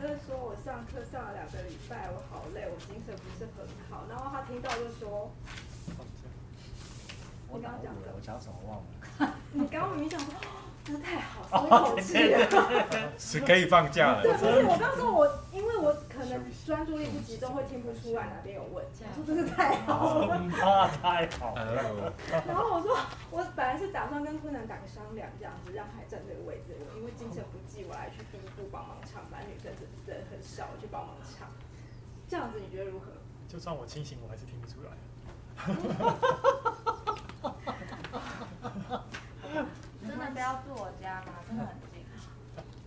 哥说我上课上了两个礼拜，我好累，我精神不是很好。然后他听到就说，我刚刚讲的，我讲什么忘了？你刚刚明明讲说。真是太好，松一口气了。是可以放假了。对，不是我刚说我，因为我可能专注力不集中，会听不出来哪边有问题。我说真是太好了，啊，太好了。然后我说，我本来是打算跟坤南打个商量，这样子让他站这个位置。我因为精神来去第一步帮忙唱，反正女生人很少，我去帮忙唱。这样子你觉得如何？就算我清醒，我还是听不出来。真的不要住我家吗？真的很近。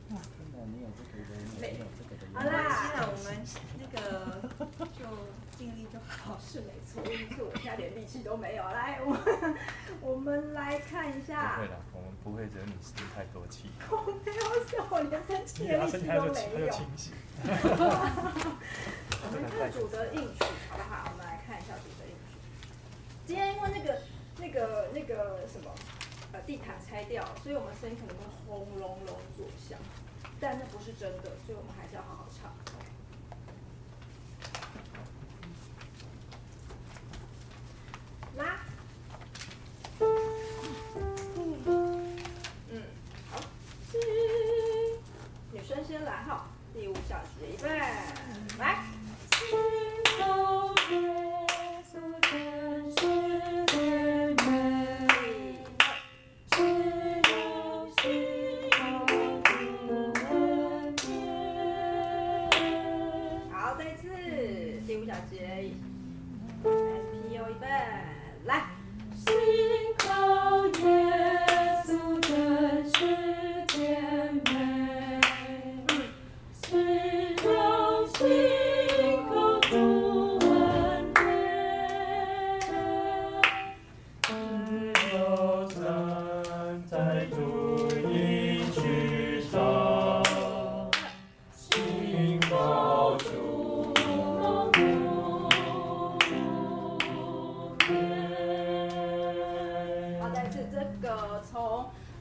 真的，你有这个的，你有这个的。好啦，现在我们那个就尽力就好。是没错，因为我现在连力气都没有。来，我们我们来看一下。不会的，我们不会惹你生太多气。我没有笑，我连生气的力气都没有。我们看主的应许，好不好？我们来看一下主的应许。今天因为那个、那个、那个什么。把地毯拆掉，所以我们声音可能会轰隆隆作响，但那不是真的，所以我们还是要好好唱。先来哈，第五小节预备，来。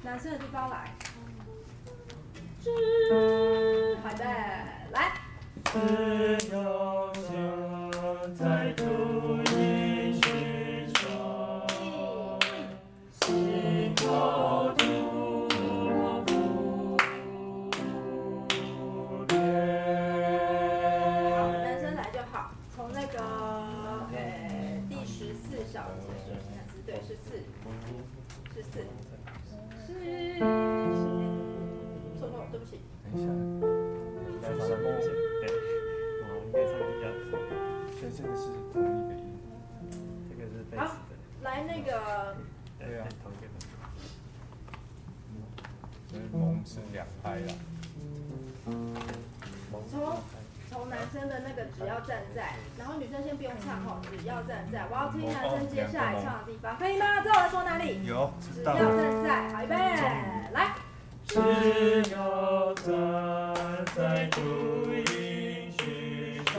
男生的地方来，知海呗，来。只要想再筑一池春，心到处无不变。好，男生来就好。从那个呃，第十四小节，十四，对，十四，十四。等一下，应该是梦，对，哇，应该，所以这个是同一个音，这个是贝斯的，来那个，对啊，同一个，所以是两拍的，从从男生的那个只要站在，然后女生先不用唱哈，只要站在，我要听男生接下来唱的地方，可以吗？知我在说哪里？有，只要站在，好，预备，来。只有站在竹林之上，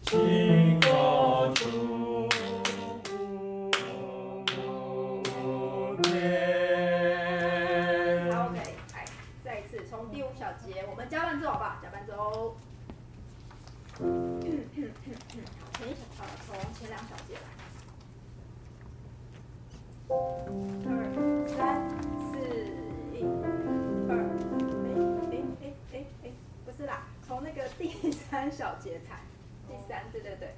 祈过主。OK，好，OK，来，再一次，从第五小节，我们加伴奏好？加伴奏，前小，从前两小节来。三小节彩，第三，对对对。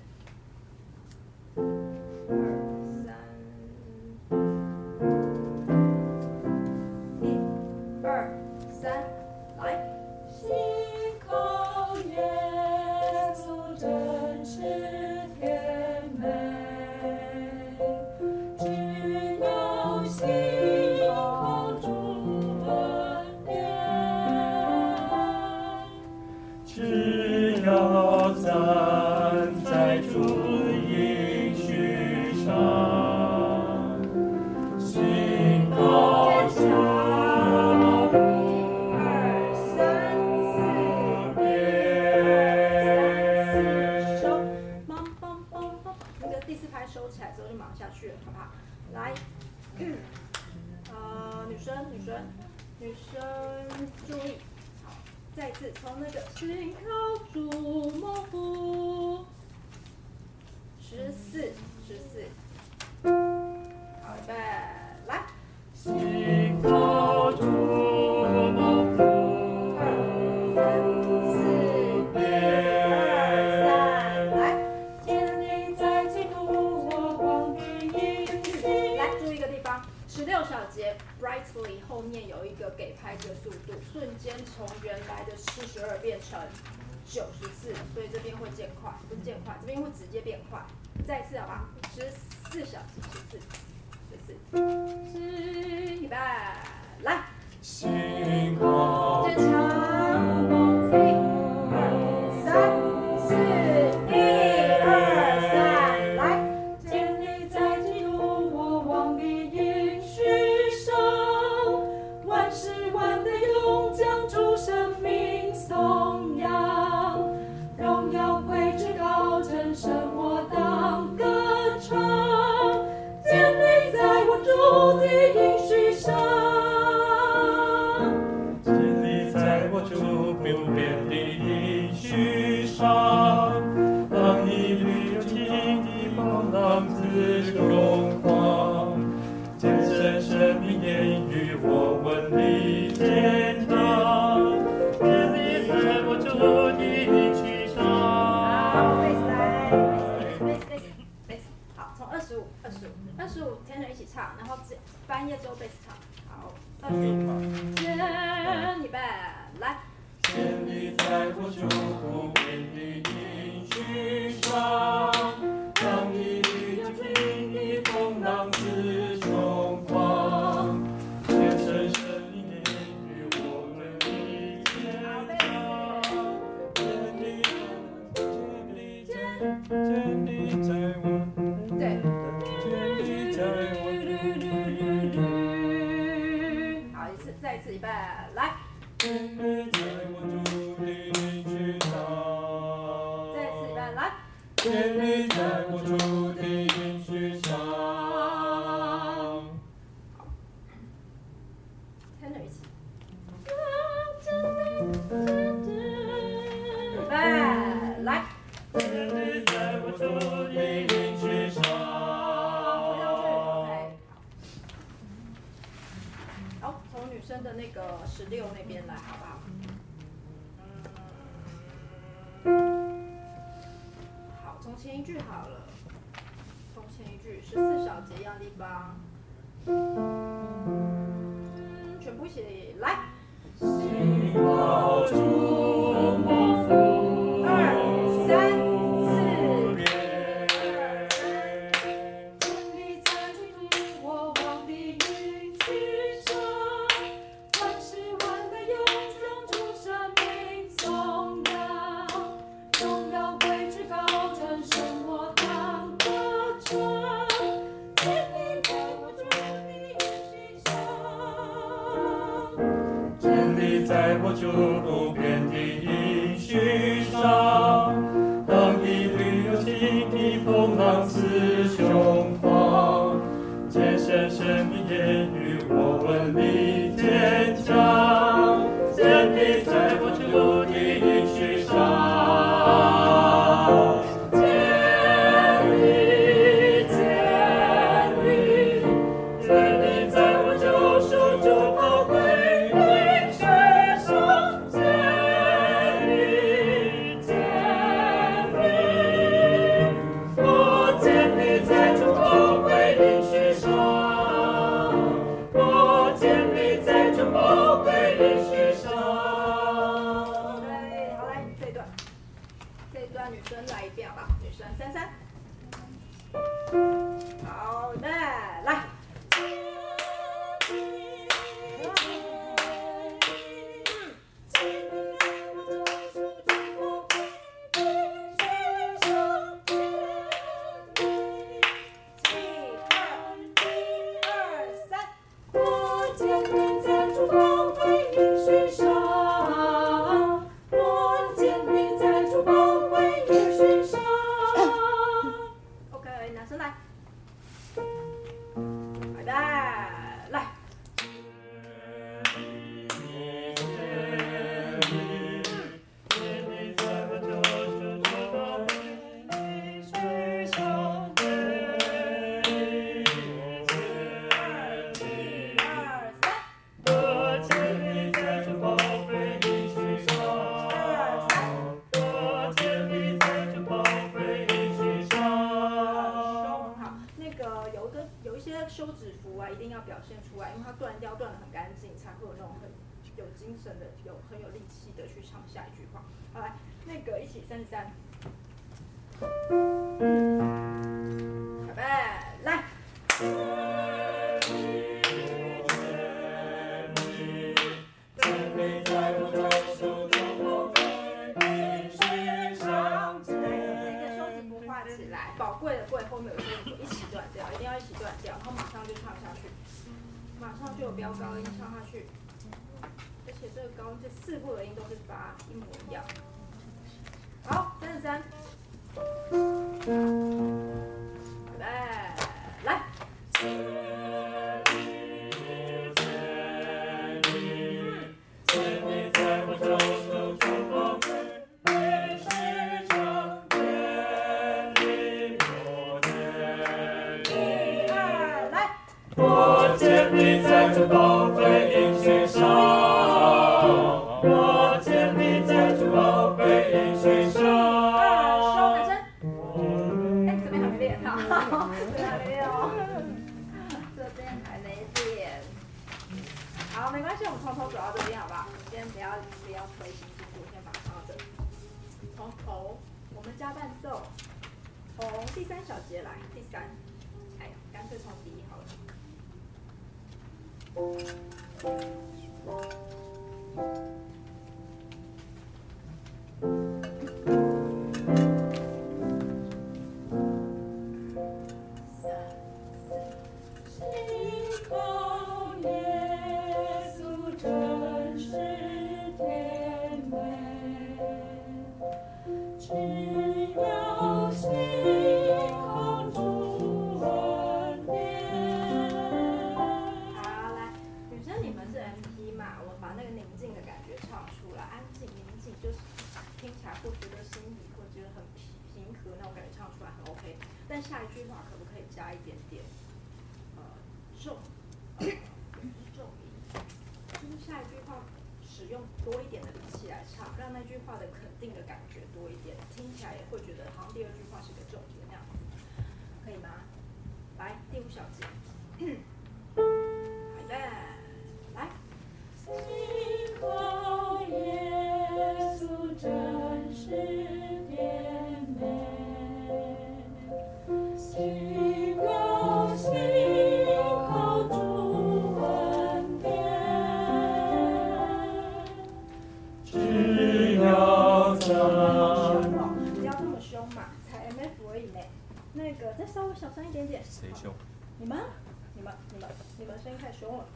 好不好？好，从前一句好了。从前一句，十四小节一样的地方，嗯，全部写来。有一些休止符啊一定要表现出来因为它断掉断的很干净才会有那种很有精神的有很有力气的去唱下一句话。好来那个一起三十三。高音唱下去，而且这个高音这四部的音都是发一模一样。第五小节。好的，来。信靠耶稣真是稍微小声一点点。谁凶？你们，你们，你们，你们声音太凶了。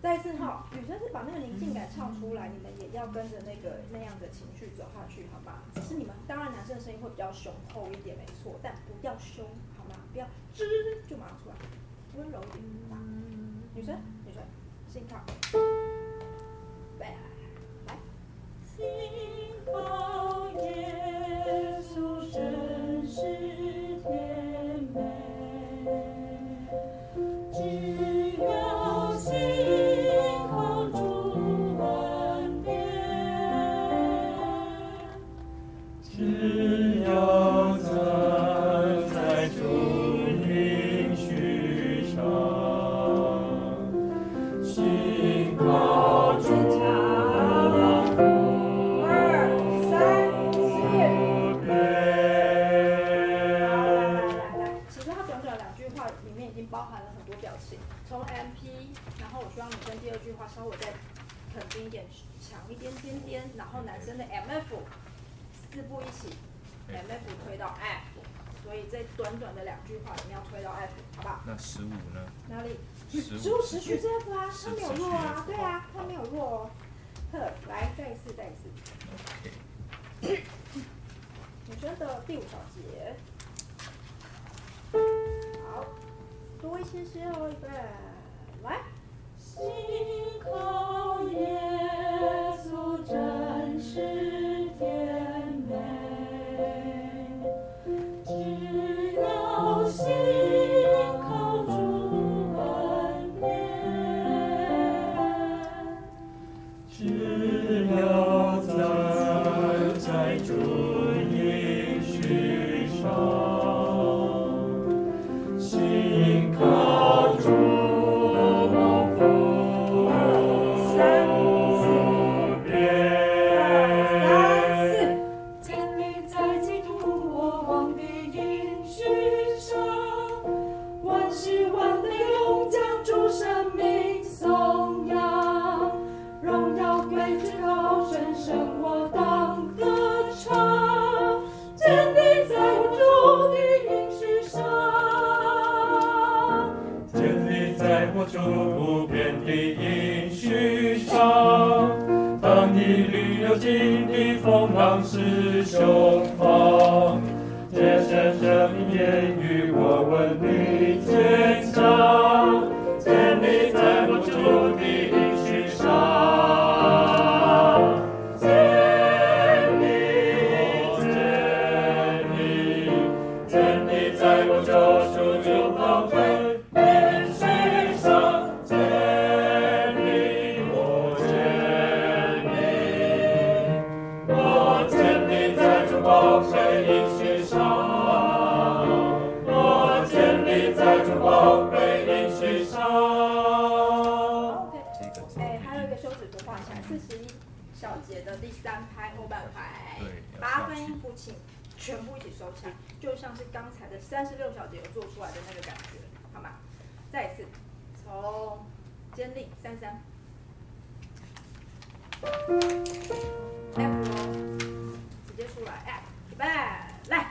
再一次哈，女生是把那个宁静感唱出来，你们也要跟着那个那样的情绪走下去，好吧？只是你们，当然男生的声音会比较雄厚一点，没错，但不要凶，好吗？不要吱就马上出来，温柔一点，好吧？女生，女生，心跳，来，来。信靠耶稣真是稍微再肯定一点、强一点点点，然后男生的 MF 四步一起，MF 推到 F，所以这短短的两句话里面要推到 F，好不好？那十五呢？哪里？十十五持续是 F 啊，它没有弱啊，对啊，它没有弱哦。呵来，再一次，再一次。OK，女生的第五小节，好，多一些些哦，预备，来。心坚定，三三。来，直接出来，哎，预备，来。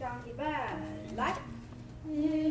当预备，来。一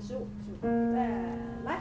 十五，十五，对，来。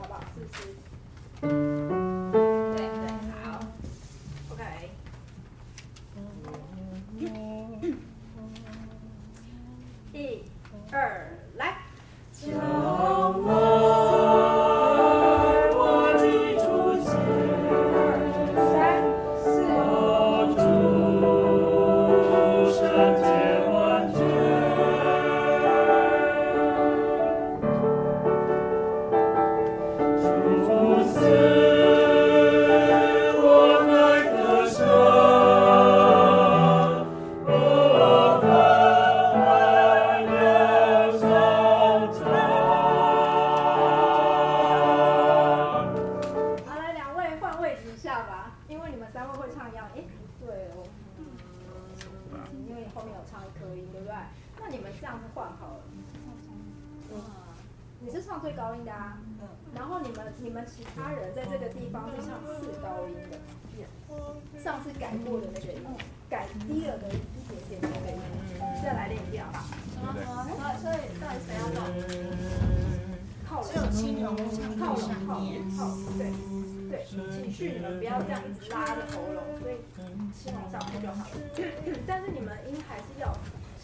好不好？是不是？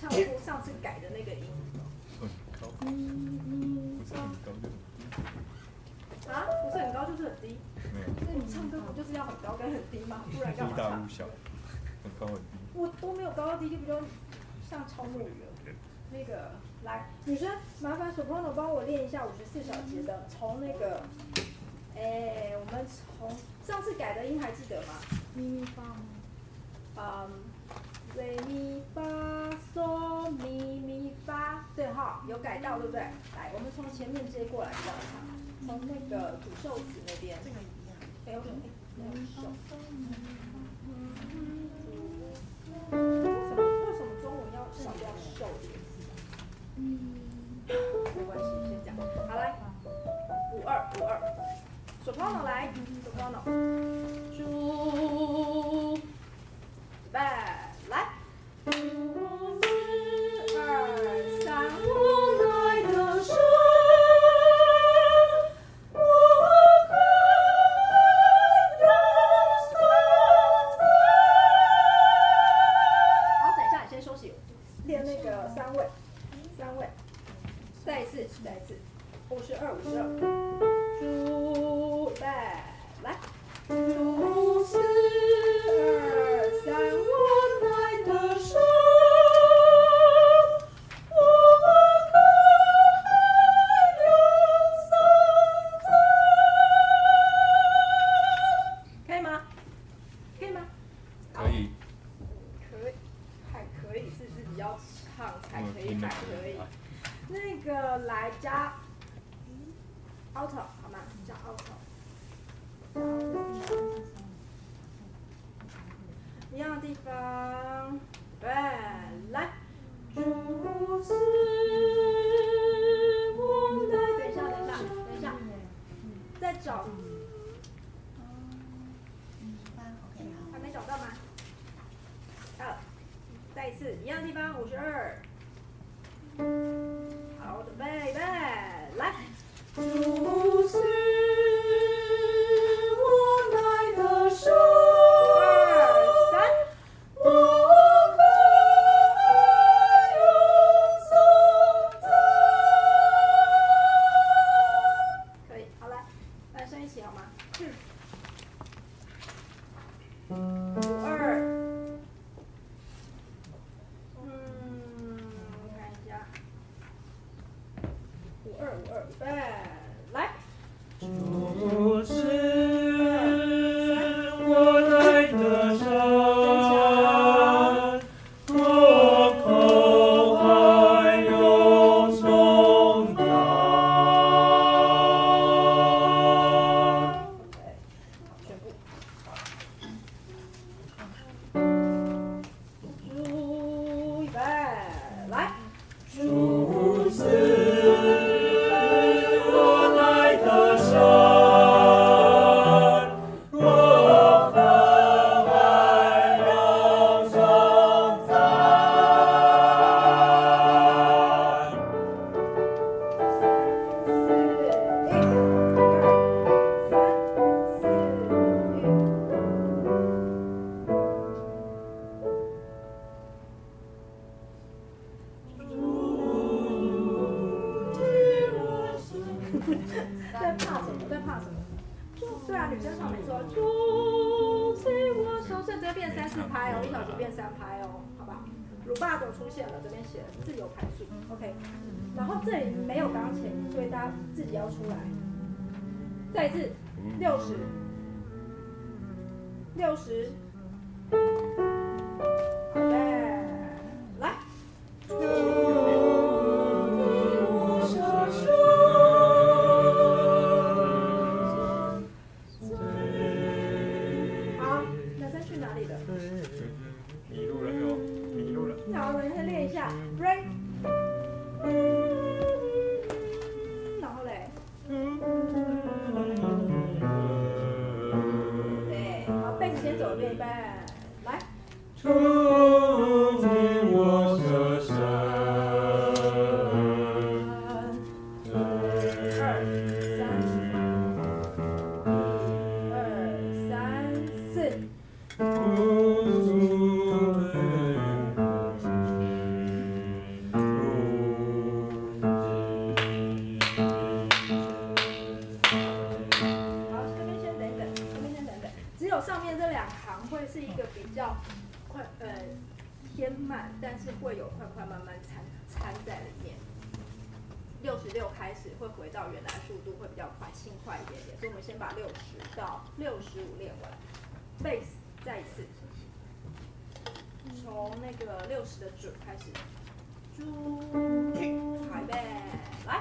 唱过上次改的那个音。啊，不是很高就是很低。那你唱歌不就是要很高跟很低吗？不然干嘛？大小，很高很低。我都没有高到低，就比较像超木鱼了。那个，来，女生，麻烦 soprano 帮我练一下五十四小节的，从那个，哎、我们从上次改的音还记得吗？咪咪发吗？嗯。咪发嗦咪咪发，对哈，有改到对不对？来，我们从前面接过来的，从那个主寿词那边。这个一样。还有什么？没有手。为什么？为什么中文要少字手？没关系，先讲。好来，五二五二，手放到来，手放到。住，预备。来。五四三好等一下你先休息。练那个三位三位。再一次再一次。五十二五十二。五百女生唱没错，就催我求生，这边变三四拍哦，一小节变三拍哦，好吧。鲁巴狗出现了，这边写自由拍数，OK。然后这里没有钢琴，所以大家自己要出来。再一次，六十，六十。先把六十到六十五练完，base 再一次，从那个六十的准开始，猪，准备，来。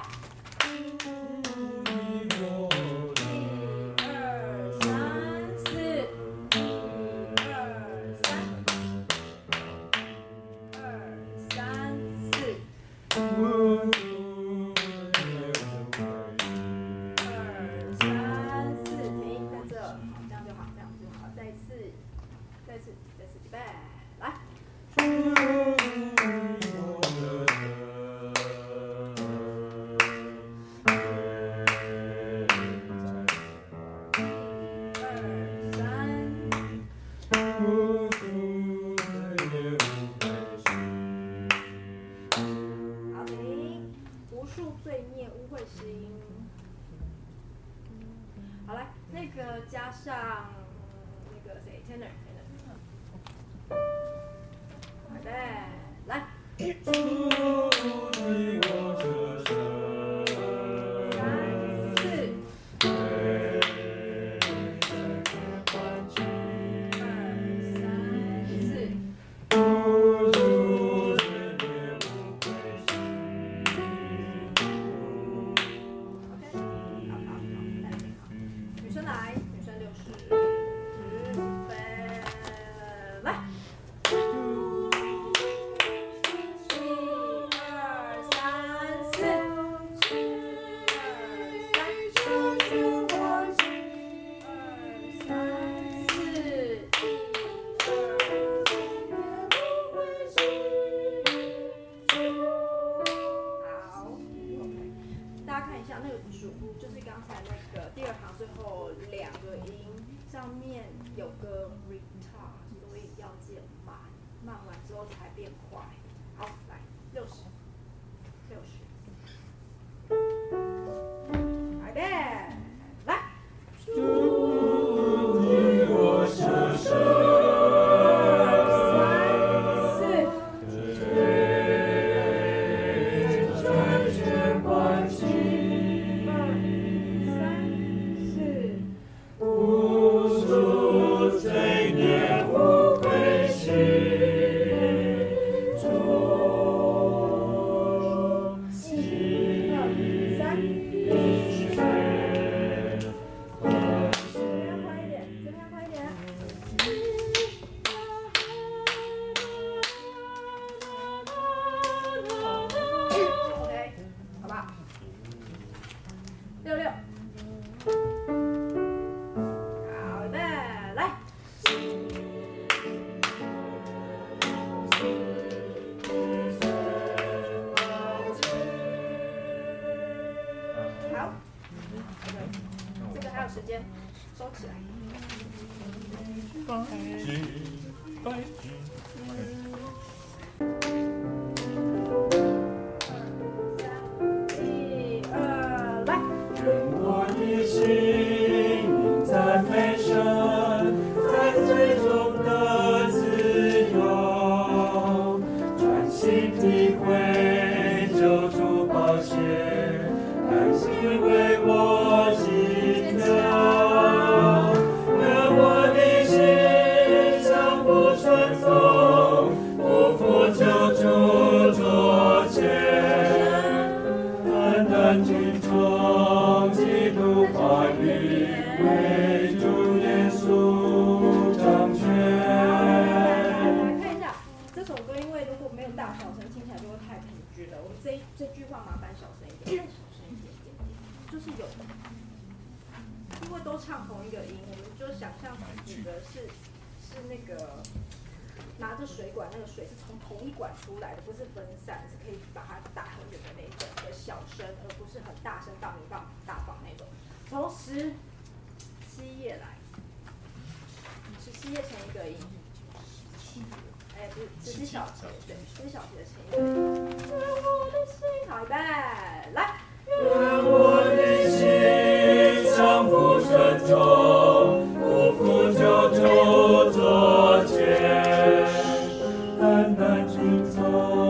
顺从，不负救主作妾；为主耶稣掌权。看一下这首歌，因为如果没有大小声，听起来就会太平了。我们这这句话麻烦小声一点，小声一点点，就是有，因为都唱同一个音，我们就想象自己的是。是那个拿着水管，那个水是从同一管出来的，不是分散，是可以把它打很远的那一种的小声，而不是很大声到没放大放那种。从十七页来，十七页前一个音，哎，不是七小节，对，七小节的前一个音。我的心，好，预备，来。我的。相复声中不负九州作建淡淡君草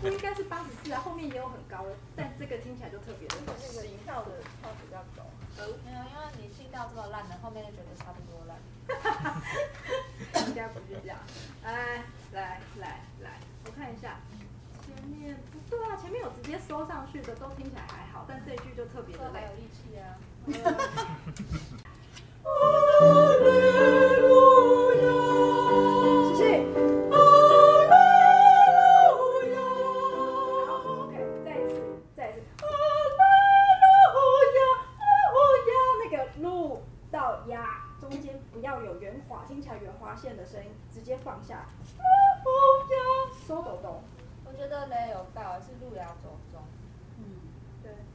不应该是八十四啊，后面也有很高的，但这个听起来就特别的那个音调的调比较高。没有，因为你心调这么烂的，后面就觉得差不多烂。应该不是这样。来来来来，我看一下，前面不对啊，前面有直接收上去的，都听起来还好，但这一句就特别的累。有力气啊。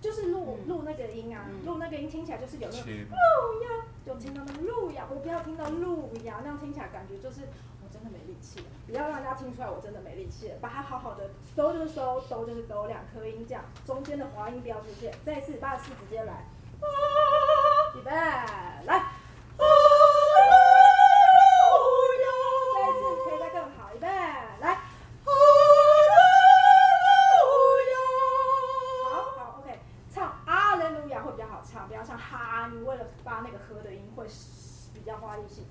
就是录录那个音啊，录、嗯、那个音听起来就是有那个切。路呀，就听到那个路呀，我不要听到路呀，那样听起来感觉就是我真的没力气了，不要让大家听出来我真的没力气了，把它好好的收就是收，抖就是抖，两颗音这样，中间的滑音不要出现，再一次八十四直接来，预备来。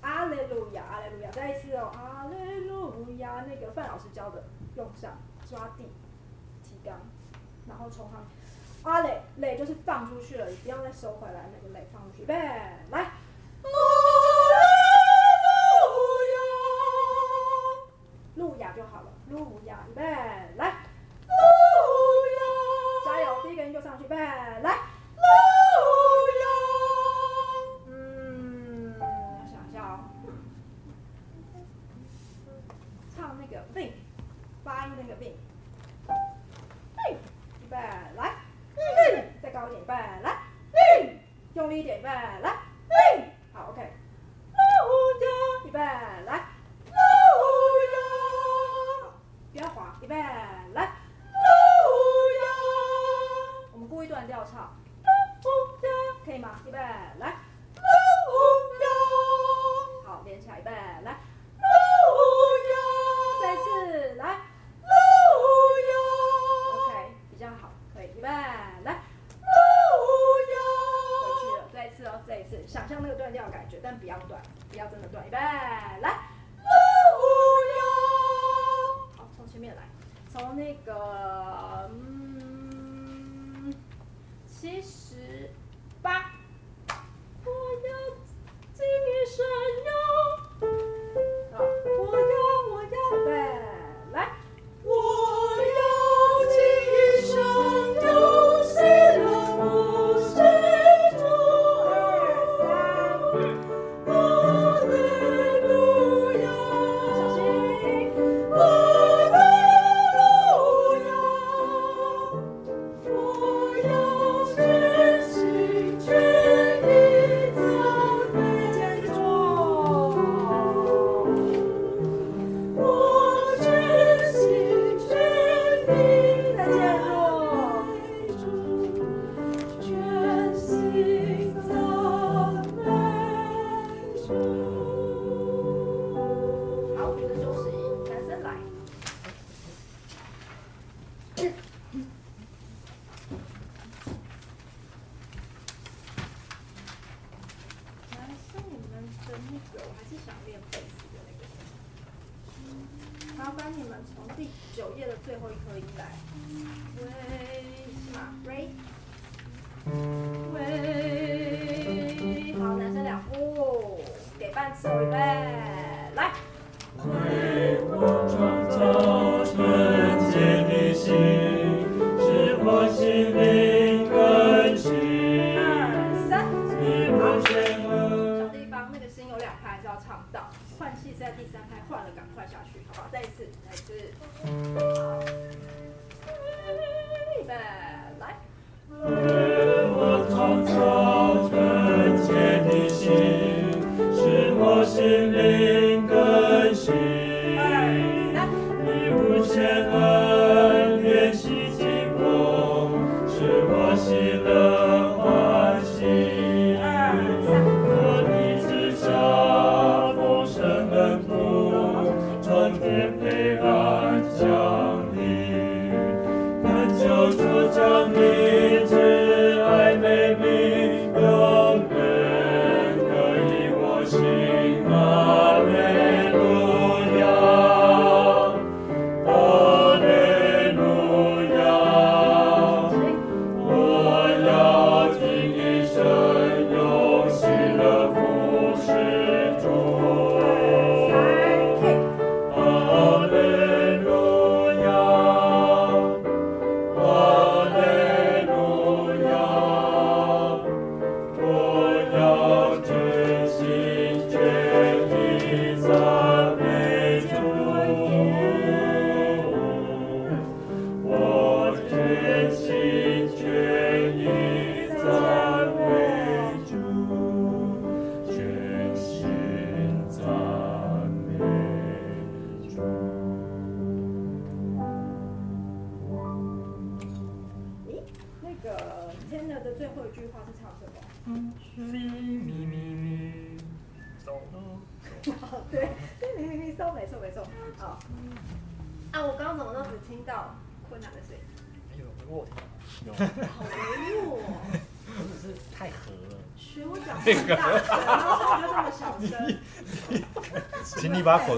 阿雷路亚，阿雷路亚，再一次哦，阿雷路亚，那个范老师教的，用上抓地提纲，然后从旁阿雷雷就是放出去了，你不要再收回来，那个雷放出去，预备来。路亚就好了，路亚，预备来。加油，第一个音就上去，预备来。用力一点，预备来，好，OK，预备来。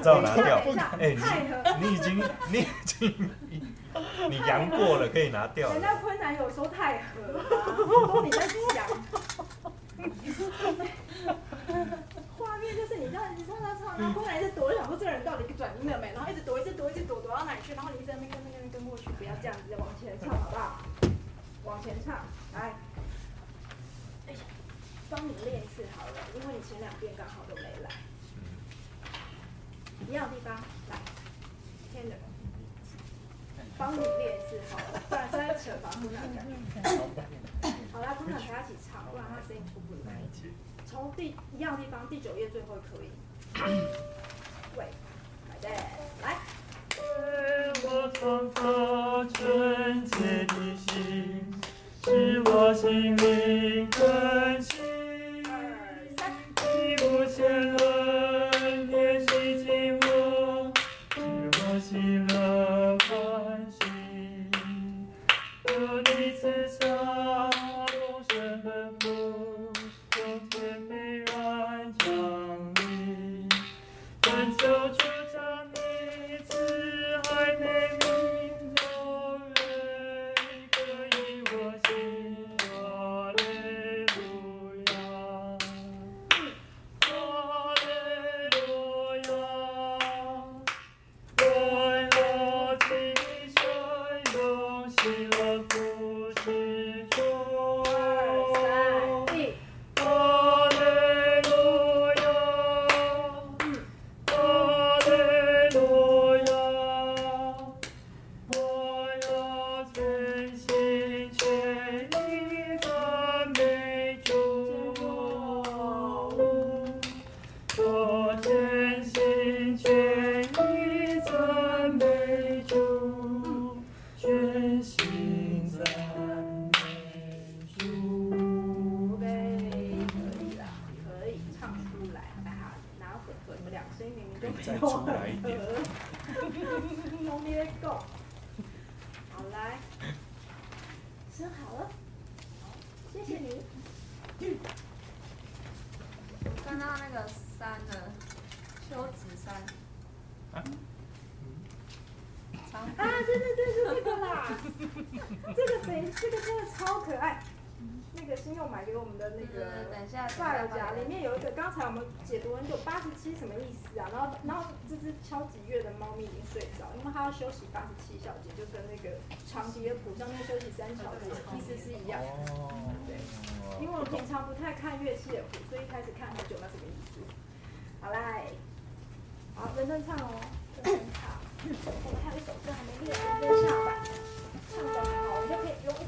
口罩拿掉等一下。哎、太合你你已经你已经你你阳过了，可以拿掉了。人家昆南有时候太和了啊，都你在想。画面就是你这样你唱唱唱，然后昆南一直躲，想说这个人到底转音了没？然后一直躲，一直躲，一直躲，躲到哪里去？然后你一直在那边跟那边跟过去，不要这样子，往前唱好不好？往前唱，来。哎呀，帮你练一次好了，因为你前两遍刚好都没来。一样的地方，来，天的。帮你练一次好了，不然现在惩罚昆南感觉。好啦，昆南陪他一起唱，不然他声音出不来。从第一样地方第九页最后一可以。喂，来。我创造纯洁的心，使我心灵更新。二三，一这只敲几月的猫咪已经睡着，因为它要休息八十七小节，就跟那个长笛的谱上面休息三小节意思是一样对，因为我平常不太看乐器的谱，所以一开始看很久，那什么意思？好来，好，认真唱哦，认真唱。我们还有一首歌还没练，认真唱吧。唱得好，你就可以用一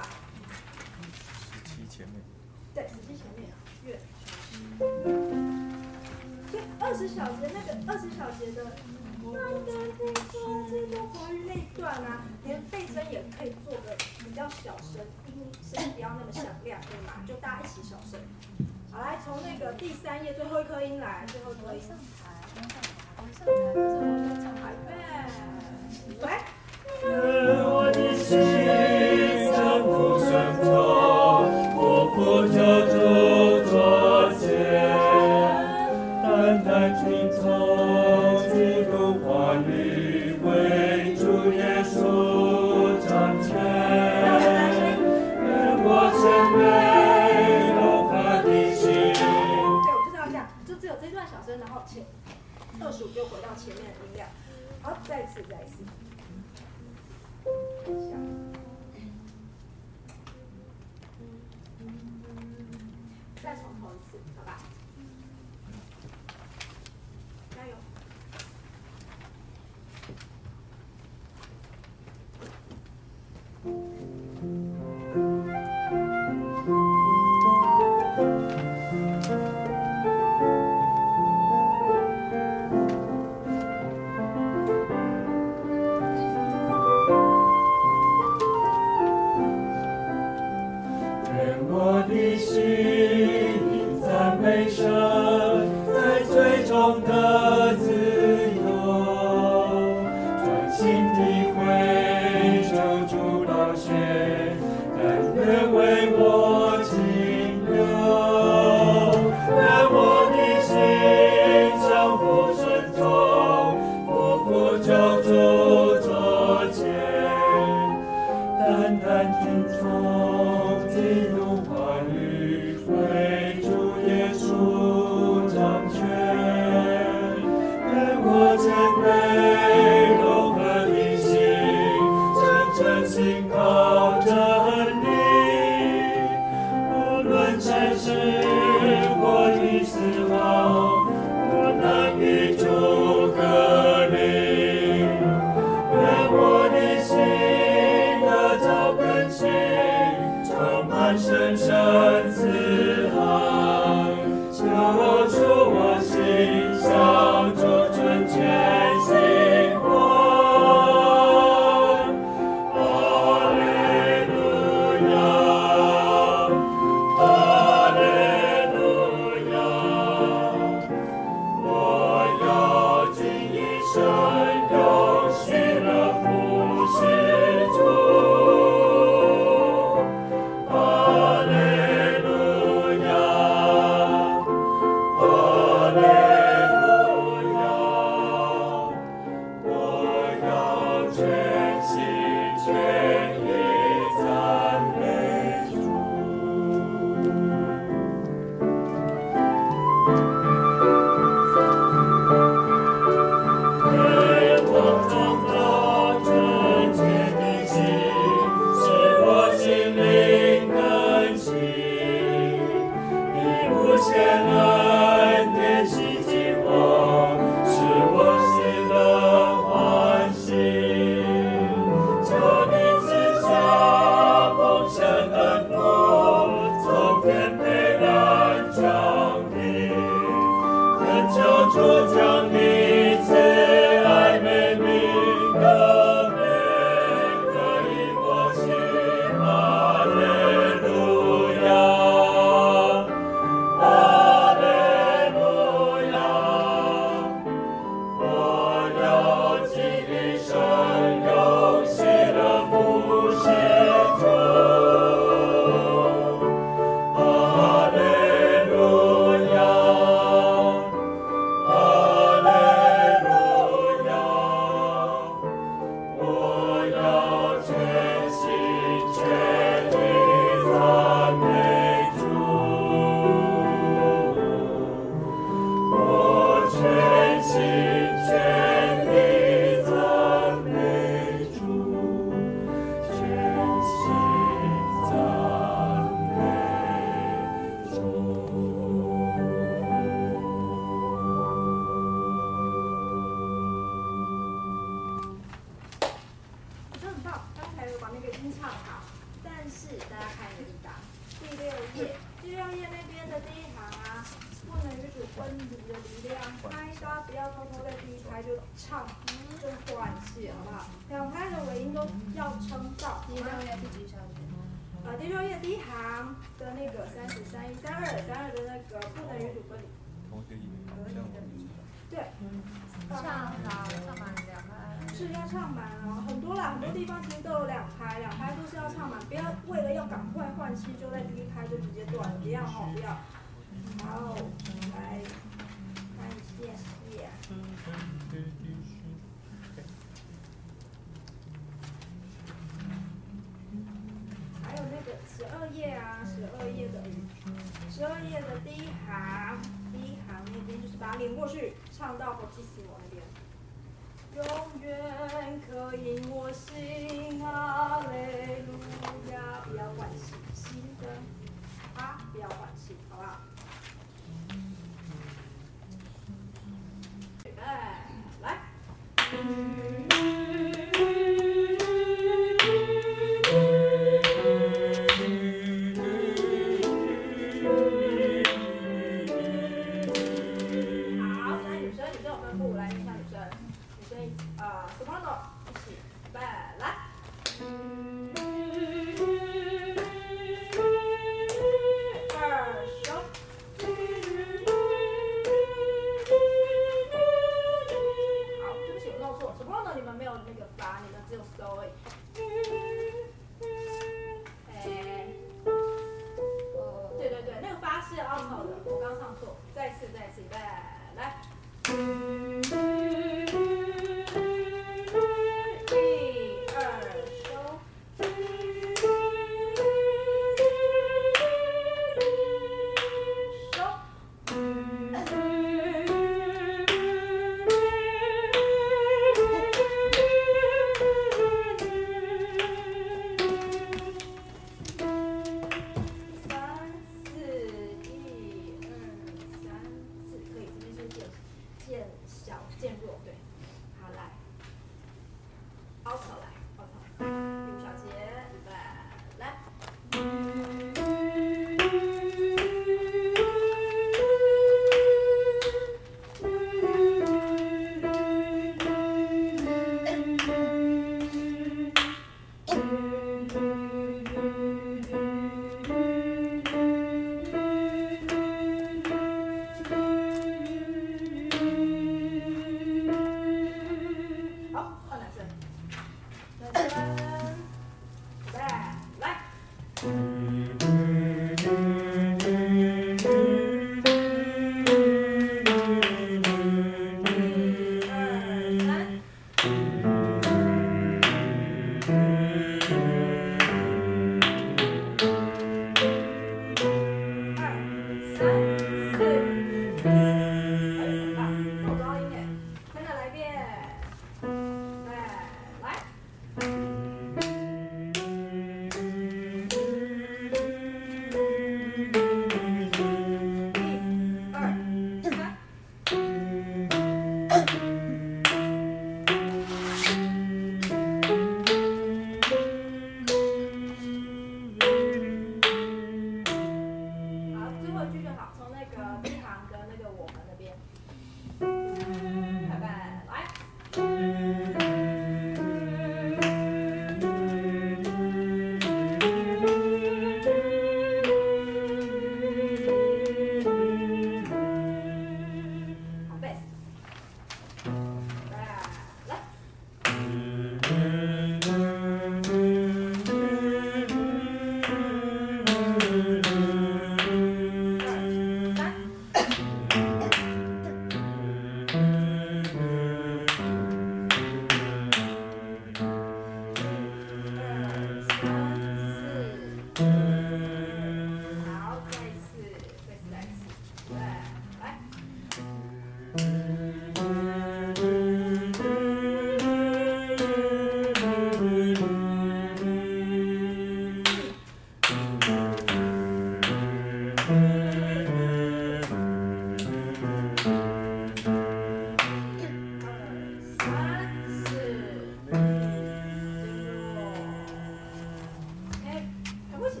不行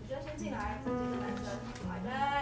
你生先进来这几个男生好的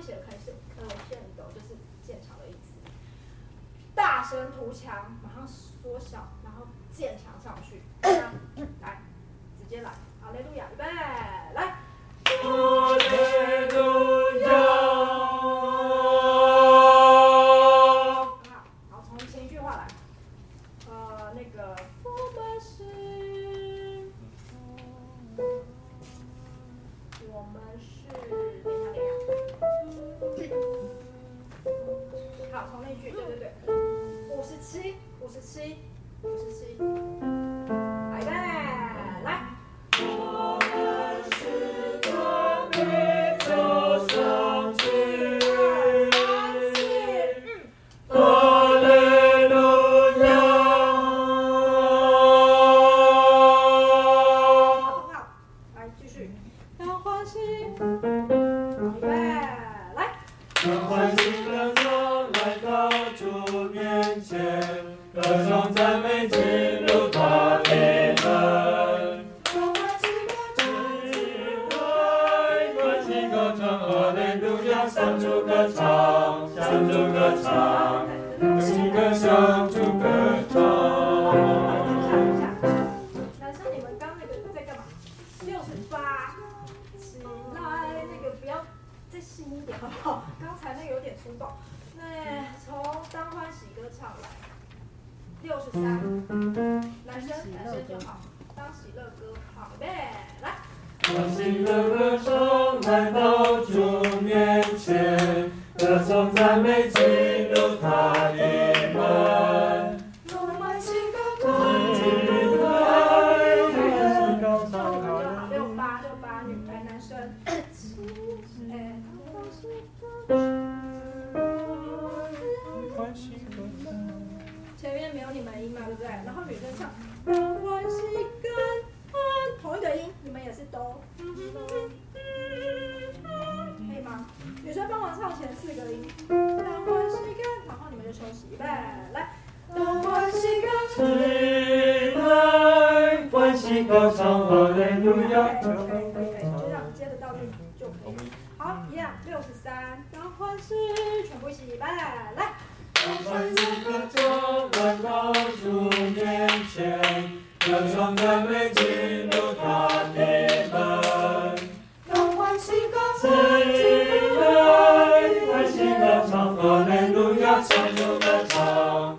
写的 crescendo 就是渐长的意思。大声涂墙，马上缩小，然后建墙上去。来，直接来，好，雷路亚，预备，来。利路亚，向主歌唱，